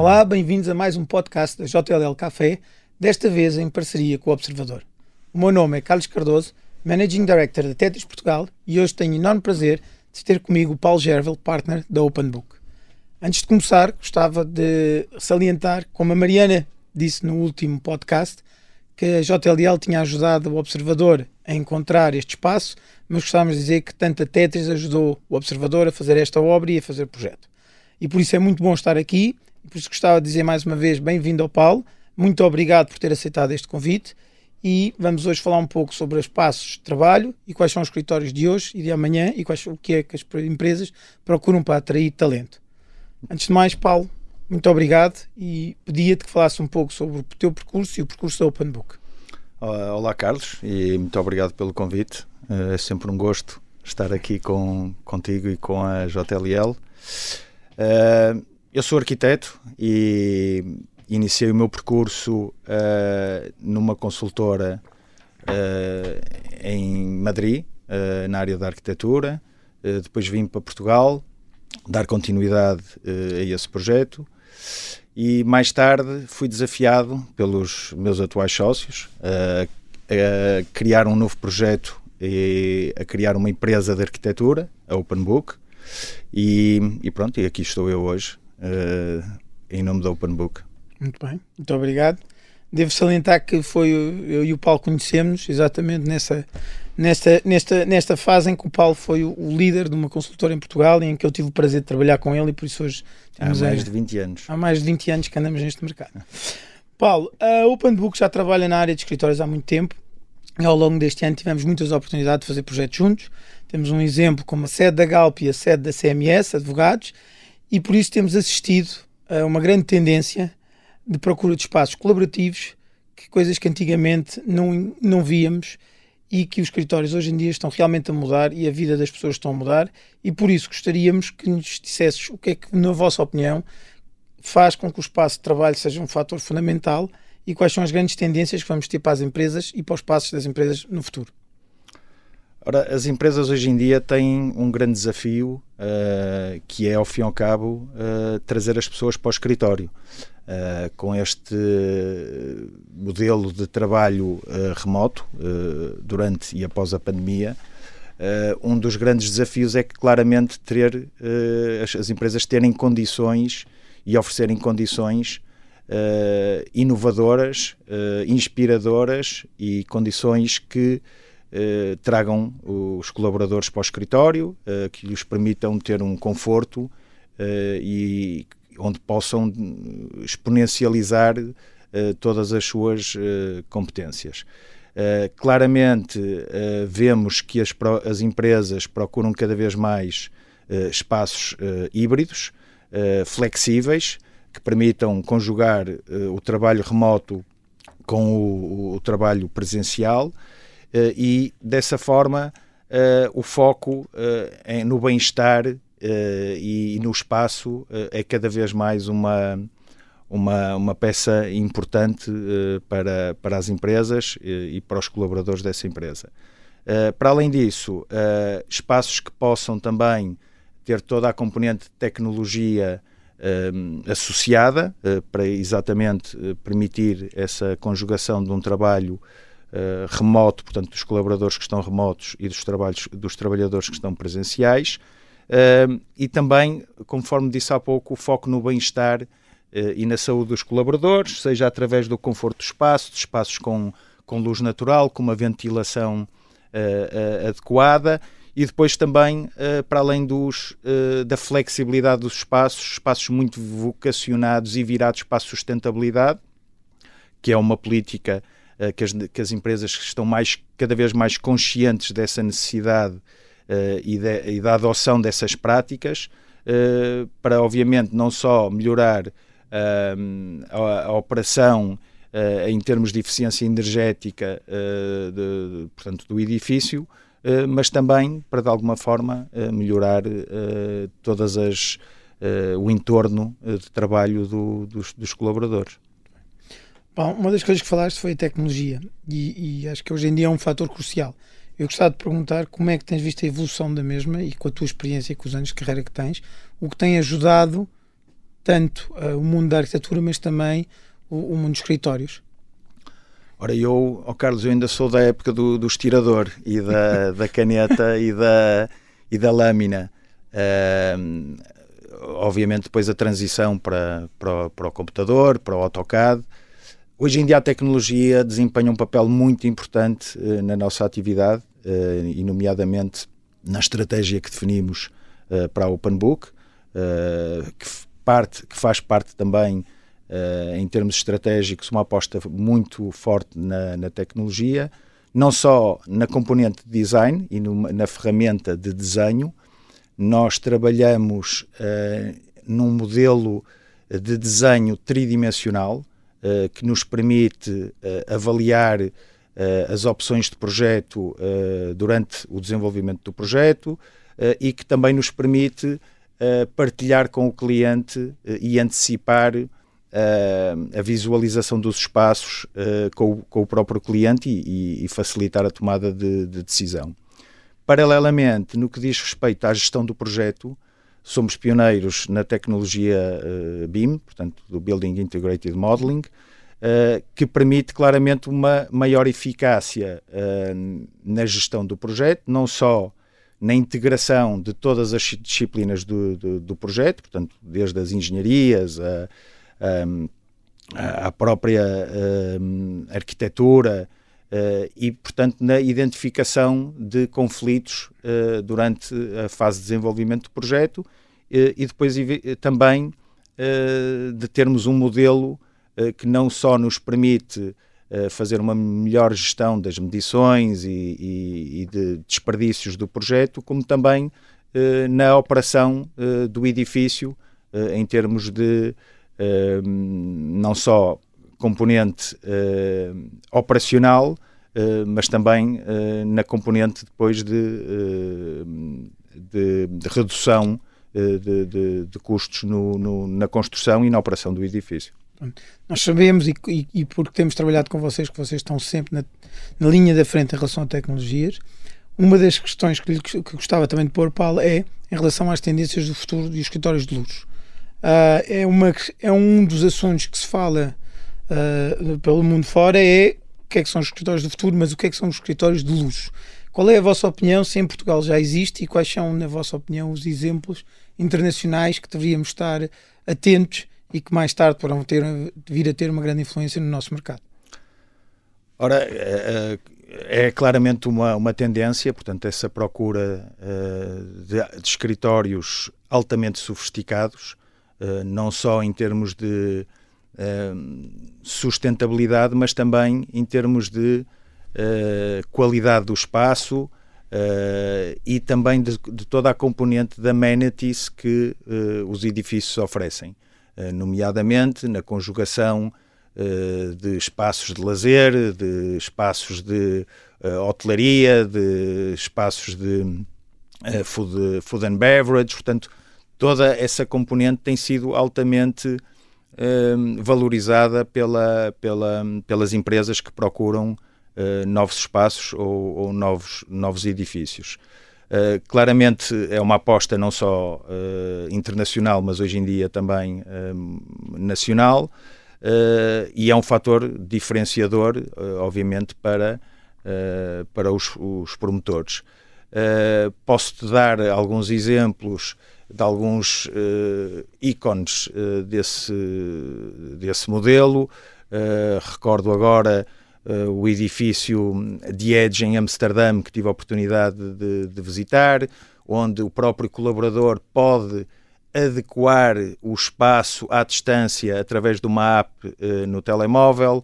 Olá, bem-vindos a mais um podcast da JLL Café, desta vez em parceria com o Observador. O meu nome é Carlos Cardoso, Managing Director da Tetris Portugal e hoje tenho enorme prazer de ter comigo o Paulo Gervel, partner da Open Book. Antes de começar, gostava de salientar, como a Mariana disse no último podcast, que a JLL tinha ajudado o Observador a encontrar este espaço, mas gostávamos de dizer que tanto a Tetris ajudou o Observador a fazer esta obra e a fazer o projeto. E por isso é muito bom estar aqui, por isso gostava de dizer mais uma vez bem-vindo ao Paulo, muito obrigado por ter aceitado este convite e vamos hoje falar um pouco sobre os passos de trabalho e quais são os escritórios de hoje e de amanhã e quais, o que é que as empresas procuram para atrair talento. Antes de mais, Paulo, muito obrigado e pedia-te que falasse um pouco sobre o teu percurso e o percurso da Open Book. Olá, Carlos, e muito obrigado pelo convite. É sempre um gosto estar aqui com, contigo e com a JLL. Eh, eu sou arquiteto e iniciei o meu percurso uh, numa consultora uh, em Madrid, uh, na área da arquitetura. depois vim para Portugal dar continuidade a esse projeto e mais tarde fui desafiado pelos meus atuais sócios a, criar um novo projeto e a criar uma empresa de arquitetura, a Open Book. E, e pronto, e aqui estou eu hoje, em nome da Open Book. Muito bem, muito obrigado. Devo salientar que foi eu e o Paulo conhecemos exatamente nessa, nesta, nesta, nesta fase em que o Paulo foi o, líder de uma consultora em Portugal e em que eu tive o prazer de trabalhar com ele e por isso hoje há mais de 20 anos. Há mais de 20 anos que andamos neste mercado. Paulo, a Open Book já trabalha na área de escritórios há muito tempo. E ao longo deste ano tivemos muitas oportunidades de fazer projetos juntos. Temos um exemplo como a sede da Galp e a sede da CMS, advogados, e por isso temos assistido a uma grande tendência de procura de espaços colaborativos, que coisas que antigamente não, não víamos e que os escritórios hoje em dia estão realmente a mudar e a vida das pessoas estão a mudar e por isso gostaríamos que nos dissesses o que é que, na vossa opinião, faz com que o espaço de trabalho seja um fator fundamental e quais são as grandes tendências que vamos ter para as empresas e para os passos das empresas no futuro. Ora, as empresas hoje em dia têm um grande desafio uh, que é, ao fim e ao cabo, uh, trazer as pessoas para o escritório. Uh, com este modelo de trabalho remoto durante e após a pandemia, um dos grandes desafios é que claramente ter as, as, empresas terem condições e oferecerem condições inovadoras, inspiradoras e condições que eh, tragam os colaboradores para o escritório, eh, que lhes permitam ter um conforto eh, e onde possam exponencializar todas as suas competências. claramente vemos que as, as, empresas procuram cada vez mais espaços híbridos, flexíveis, que permitam conjugar o trabalho remoto com o, trabalho presencial e dessa forma eh, o foco eh, no bem-estar e, no espaço é cada vez mais uma, uma, uma peça importante para, para as empresas e para os colaboradores dessa empresa. para além disso, espaços que possam também ter toda a componente de tecnologia associada para exatamente permitir essa conjugação de um trabalho uh, remoto, portanto, dos colaboradores que estão remotos e dos, trabalhos, dos trabalhadores que estão presenciais. Uh, e também, conforme disse há pouco, o foco no bem-estar uh, e na saúde dos colaboradores, seja através do conforto do espaço, de espaços com, com luz natural, com uma ventilação adequada e depois também, para além dos, da flexibilidade dos espaços, espaços muito vocacionados e virados para a sustentabilidade, que é uma política que, as, que as empresas estão mais, cada vez mais conscientes dessa necessidade uh, e, de, e, da adoção dessas práticas, uh, para obviamente não só melhorar a, a, operação em termos de eficiência energética de, portanto, do edifício, mas também para de alguma forma melhorar todas as o entorno de trabalho do, dos, dos colaboradores. Bom, uma das coisas que falaste foi a tecnologia e, e, acho que hoje em dia é um fator crucial. Eu gostava de perguntar como é que tens visto a evolução da mesma e com a tua experiência e com os anos de carreira que tens, o que tem ajudado tanto uh, o mundo da arquitetura, mas também o, o mundo dos escritórios? Ora, eu, oh Carlos, eu ainda sou da época do, do estirador e da, da caneta e, da, e da lâmina. Uh, obviamente, depois a transição para, para, para o computador, para o AutoCAD. Hoje em dia a tecnologia desempenha um papel muito importante uh, na nossa atividade uh, e, nomeadamente, na estratégia que definimos uh, para a OpenBook, que, parte, que faz parte também, em termos estratégicos, uma aposta muito forte na, na tecnologia, não só na componente de design e numa, na ferramenta de desenho, nós trabalhamos num modelo de desenho tridimensional, uh, que nos permite uh, avaliar uh, as opções de projeto durante o desenvolvimento do projeto e que também nos permite partilhar com o cliente e antecipar a visualização dos espaços com o, com, o, próprio cliente e, e facilitar a tomada de, de, decisão. Paralelamente, no que diz respeito à gestão do projeto, somos pioneiros na tecnologia uh, BIM, portanto, do Building Integrated Modeling, uh, que permite claramente uma maior eficácia uh, na gestão do projeto, não só na integração de todas as disciplinas do, do, do projeto, portanto, desde as engenharias, a, a, a própria arquitetura, Uh, e, portanto, na identificação de conflitos uh, durante a fase de desenvolvimento do projeto uh, e depois também de termos um modelo que não só nos permite fazer uma melhor gestão das medições e, e, e de desperdícios do projeto, como também na operação do edifício em termos de não só componente uh, operacional, uh, mas também uh, na componente depois de, de, de redução de, de, de, custos no, no, na construção e na operação do edifício. Nós sabemos, e, e, e, porque temos trabalhado com vocês, que vocês estão sempre na, na, linha da frente em relação a tecnologias. Uma das questões que, que gostava também de pôr, Paulo, é em relação às tendências do futuro dos escritórios de luxo. Uh, é, uma, é um dos assuntos que se fala uh, pelo mundo fora é o que é que são os escritórios do futuro, mas o que é que são os escritórios de luxo. Qual é a vossa opinião se em Portugal já existe e quais são, na vossa opinião, os exemplos internacionais que deveríamos estar atentos e que mais tarde poderão ter, vir a ter uma grande influência no nosso mercado? Ora, é, é claramente uma, uma tendência, portanto, essa procura uh, de, de, escritórios altamente sofisticados, não só em termos de sustentabilidade, mas também em termos de uh, qualidade do espaço uh, e também de, de, toda a componente de amenities que uh, os edifícios oferecem, nomeadamente na conjugação de espaços de lazer, de espaços de hotelaria, de espaços de food, food and beverage, portanto, toda essa componente tem sido altamente valorizada pela, pela, pelas empresas que procuram uh, novos espaços ou, ou, novos, novos edifícios. Uh, claramente é uma aposta não só uh, internacional, mas hoje em dia também nacional, e é um fator diferenciador, obviamente, para, para os, os promotores. Posso-te dar alguns exemplos de alguns uh, ícones uh, desse, desse modelo. Uh, recordo agora o edifício de Edge em Amsterdã, que tive a oportunidade de, de, visitar, onde o próprio colaborador pode adequar o espaço à distância através de uma app no telemóvel.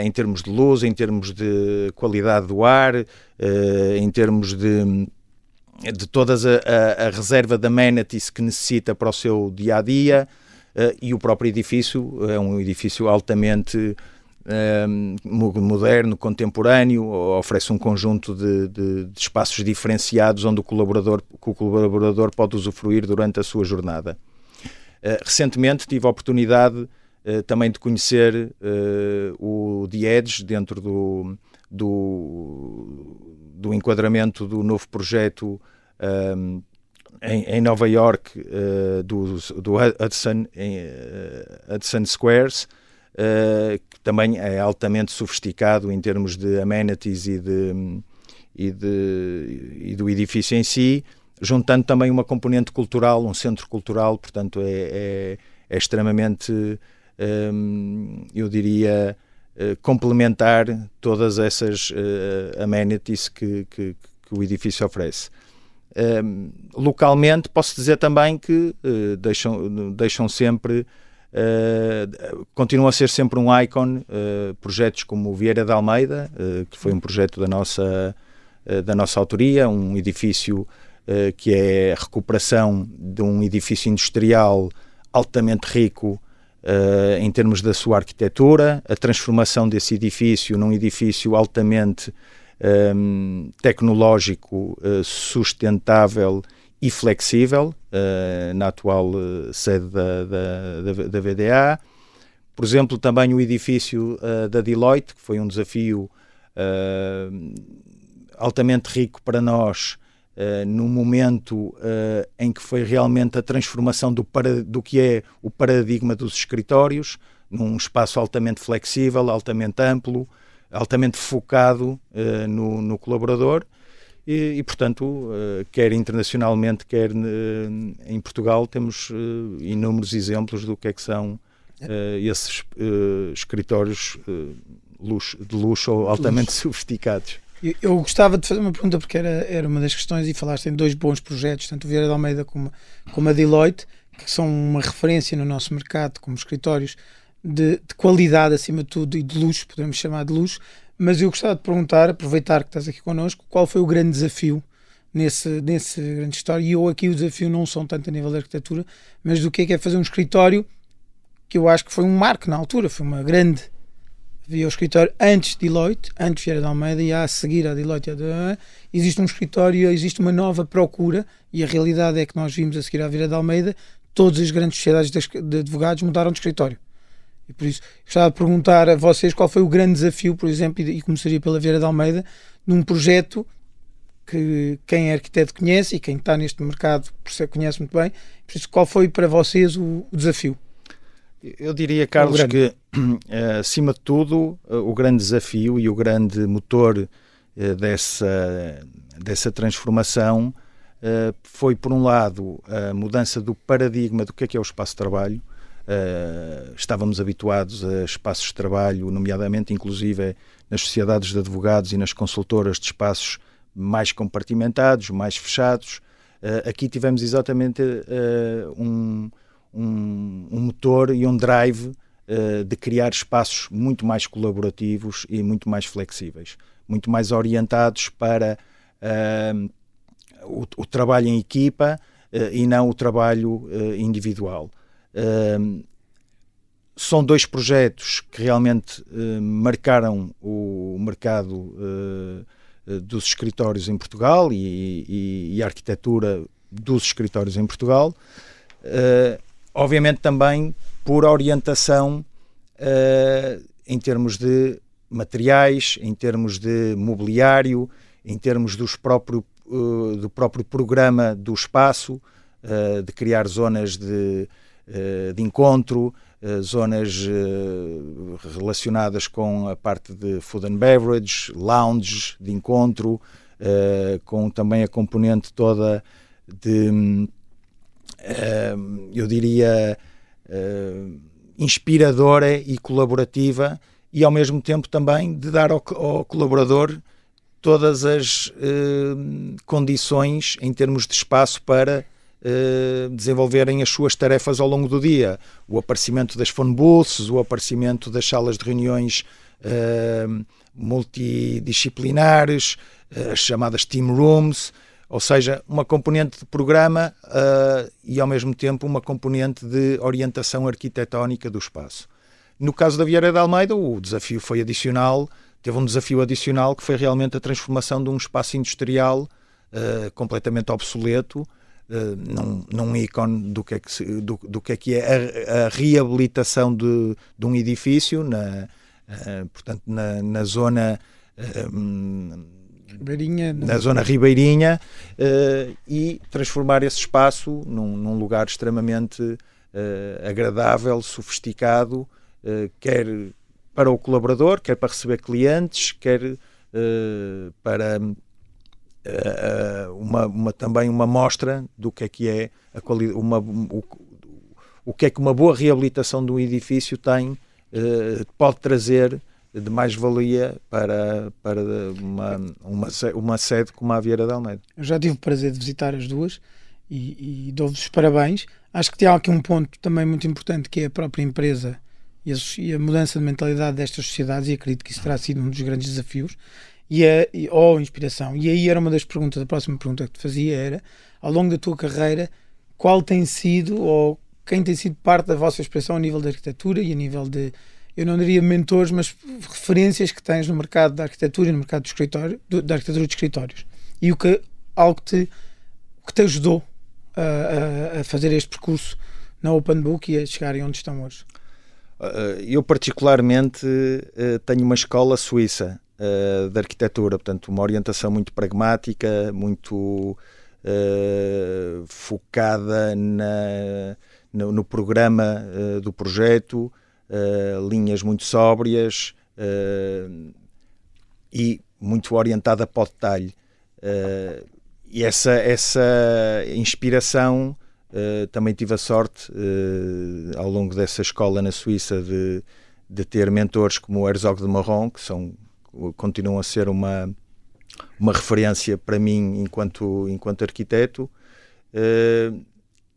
em termos de luz, em termos de qualidade do ar, em termos de de toda a, a, reserva de amenities que necessita para o seu dia a dia uh, e o próprio edifício é um edifício altamente uh, moderno, contemporâneo, oferece um conjunto de, de, de, espaços diferenciados onde o colaborador, o colaborador pode usufruir durante a sua jornada. Uh, recentemente tive a oportunidade também de conhecer o The Edge dentro do, do do enquadramento do novo projeto um, em, em, Nova York uh, do, do Hudson, em, uh, Hudson Squares, uh, que também é altamente sofisticado em termos de amenities e, de, e, de, e do edifício em si, juntando também uma componente cultural, um centro cultural, portanto é, é, é extremamente, um, eu diria, complementar todas essas amenities que, que, que o edifício oferece. Uh, localmente, posso dizer também que uh, deixam, deixam sempre, uh, continuam a ser sempre um ícone, eh, projetos como o Vieira de Almeida, que foi um projeto da nossa, da nossa autoria, um edifício que é a recuperação de um edifício industrial altamente rico em termos da sua arquitetura, a transformação desse edifício num edifício altamente um, tecnológico, uh, sustentável e flexível uh, na atual uh, sede da, da, da, VDA. Por exemplo, também o edifício da Deloitte, que foi um desafio altamente rico para nós Uh, no momento uh, em que foi realmente a transformação do, para, do que é o paradigma dos escritórios, num espaço altamente flexível, altamente amplo, altamente focado uh, no, no, colaborador e, e portanto, quer internacionalmente, quer em Portugal, temos inúmeros exemplos do que é que são esses escritórios luxo, de luxo ou altamente luxo. sofisticados. Eu, gostava de fazer uma pergunta porque era, era uma das questões e falaste em dois bons projetos, tanto o Vieira de Almeida como, como a Deloitte, que são uma referência no nosso mercado como escritórios de, de, qualidade acima de tudo e de luxo, podemos chamar de luxo, mas eu gostava de perguntar, aproveitar que estás aqui connosco, qual foi o grande desafio nesse, nesse grande história? E eu aqui o desafio não são tanto a nível da arquitetura, mas do que é que é fazer um escritório que eu acho que foi um marco na altura, foi uma grande. Havia o escritório antes de Deloitte, antes Vieira de Almeida, e a seguir a Deloitte, existe um escritório, existe uma nova procura, e a realidade é que nós vimos a seguir à Vieira de Almeida, todas as grandes sociedades de advogados mudaram de escritório. E por isso, gostava de perguntar a vocês qual foi o grande desafio, por exemplo, e começaria pela Vieira de Almeida, num projeto que quem é arquiteto conhece e quem está neste mercado conhece muito bem. Por isso, qual foi para vocês o desafio? Eu diria, Carlos, que eh, acima de tudo, eh, o grande desafio e o grande motor eh, dessa, dessa transformação foi, por um lado, a mudança do paradigma do que é, que é o espaço de trabalho, estávamos habituados a espaços de trabalho, nomeadamente, inclusive, nas sociedades de advogados e nas consultoras de espaços mais compartimentados, mais fechados. Aqui tivemos exatamente um, um, um, motor e um drive de criar espaços muito mais colaborativos e muito mais flexíveis, muito mais orientados para o, o, trabalho em equipa e não o trabalho individual são dois projetos que realmente uh, marcaram o mercado uh, dos escritórios em Portugal e, e, e, a arquitetura dos escritórios em Portugal. Obviamente também por orientação em termos de materiais, em termos de mobiliário, em termos dos próprio, do próprio programa do espaço, de criar zonas de de encontro, zonas relacionadas com a parte de food and beverage, lounges de encontro, com também a componente toda de, eu diria, inspiradora e colaborativa e ao mesmo tempo também de dar ao, ao colaborador todas as condições em termos de espaço para desenvolverem as suas tarefas ao longo do dia. O aparecimento das phone booths, o aparecimento das salas de reuniões multidisciplinares, as chamadas team rooms, ou seja, uma componente de programa e ao mesmo tempo uma componente de orientação arquitetónica do espaço. No caso da Vieira de Almeida, o desafio foi adicional, teve um desafio adicional que foi realmente a transformação de um espaço industrial completamente obsoleto uh, num, num ícone do que é que, do, do, que, é, que é a, a reabilitação de, de, um edifício, na, uh, portanto, na, na zona, uh, Ribeirinha, na zona ribeirinha uh, e transformar esse espaço num, num lugar extremamente uh, agradável, sofisticado, uh, quer para o colaborador, quer para receber clientes, quer para uma, uma, também uma mostra do que é que é a qualidade, uma, o, o que é que uma boa reabilitação de um edifício tem, pode trazer de mais-valia para, para uma, uma, uma sede como a Vieira de Almeida. Eu já tive o prazer de visitar as duas e, e dou-vos os parabéns. Acho que tem aqui um ponto também muito importante que é a própria empresa e a, e a mudança de mentalidade destas sociedades e acredito que isso terá sido um dos grandes desafios e a, e, ou inspiração. E aí era uma das perguntas, a próxima pergunta que te fazia era, ao longo da tua carreira, qual tem sido ou quem tem sido parte da vossa expressão a nível de arquitetura e a nível de eu não diria mentores, mas referências que tens no mercado da arquitetura e no mercado do escritório, do, da arquitetura de escritórios. E o que, algo que te, que te ajudou a, a, fazer este percurso na Open Book e a chegarem onde estão hoje? Uh, eu, particularmente, uh, tenho uma escola suíça de arquitetura, portanto, uma orientação muito pragmática, muito focada na, no, no programa do projeto uh, linhas muito sóbrias uh, e muito orientada para o detalhe. Uh, e essa, essa inspiração também tive a sorte, ao longo dessa escola na Suíça, de, de ter mentores como o Herzog de Marron, que são, continuam a ser uma, uma referência para mim enquanto, enquanto arquiteto.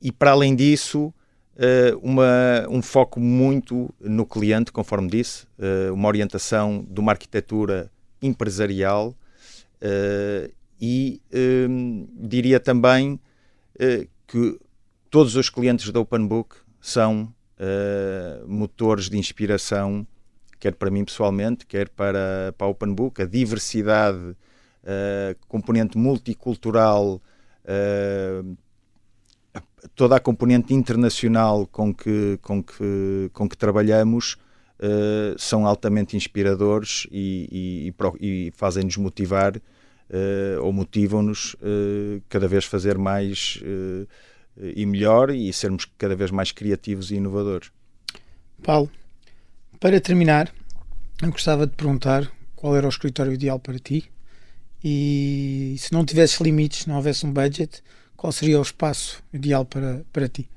e para além disso, uh, uma, um foco muito no cliente, conforme disse, uh, uma orientação de uma arquitetura empresarial uh, e diria também que todos os clientes da Open Book são motores de inspiração, quer para mim pessoalmente, quer para, para a Open Book, a diversidade, componente multicultural toda a componente internacional com que, com que, com que trabalhamos uh, são altamente inspiradores e, e, e fazem-nos motivar uh, ou motivam-nos uh, cada vez fazer mais e melhor e sermos cada vez mais criativos e inovadores. Paulo, para terminar, eu gostava de perguntar qual era o escritório ideal para ti e se não tivesse limites, não houvesse um budget, qual seria o espaço ideal para, para ti?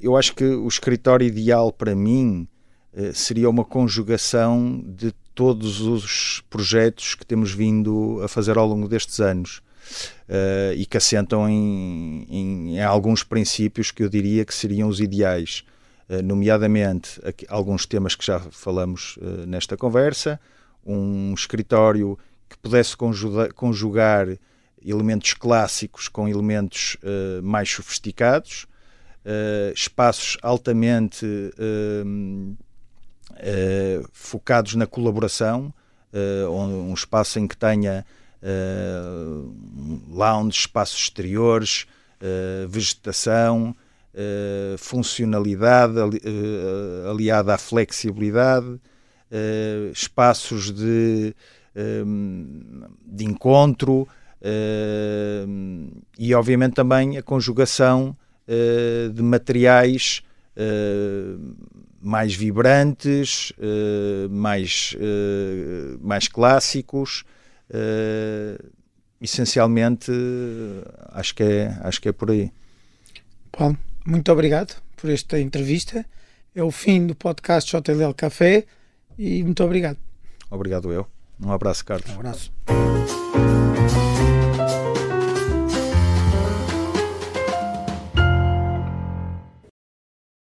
Eu acho que o escritório ideal para mim eh, seria uma conjugação de todos os projetos que temos vindo a fazer ao longo destes anos uh, e que assentam em, em, em, alguns princípios que eu diria que seriam os ideais, uh, nomeadamente aqui, alguns temas que já falamos uh, nesta conversa, um escritório que pudesse conjugar, conjugar elementos clássicos com elementos uh, mais sofisticados, uh, espaços altamente uh, focados na colaboração, um espaço em que tenha lounge, espaços exteriores, vegetação, funcionalidade ali, aliada à flexibilidade, espaços de, de encontro, Uh, e obviamente também a conjugação uh, de materiais uh, mais vibrantes, mais, mais clássicos. essencialmente, acho que, é, acho que é por aí. Paulo, muito obrigado por esta entrevista. É o fim do podcast JLL Café e muito obrigado. Obrigado eu. Um abraço, Carlos. Um abraço.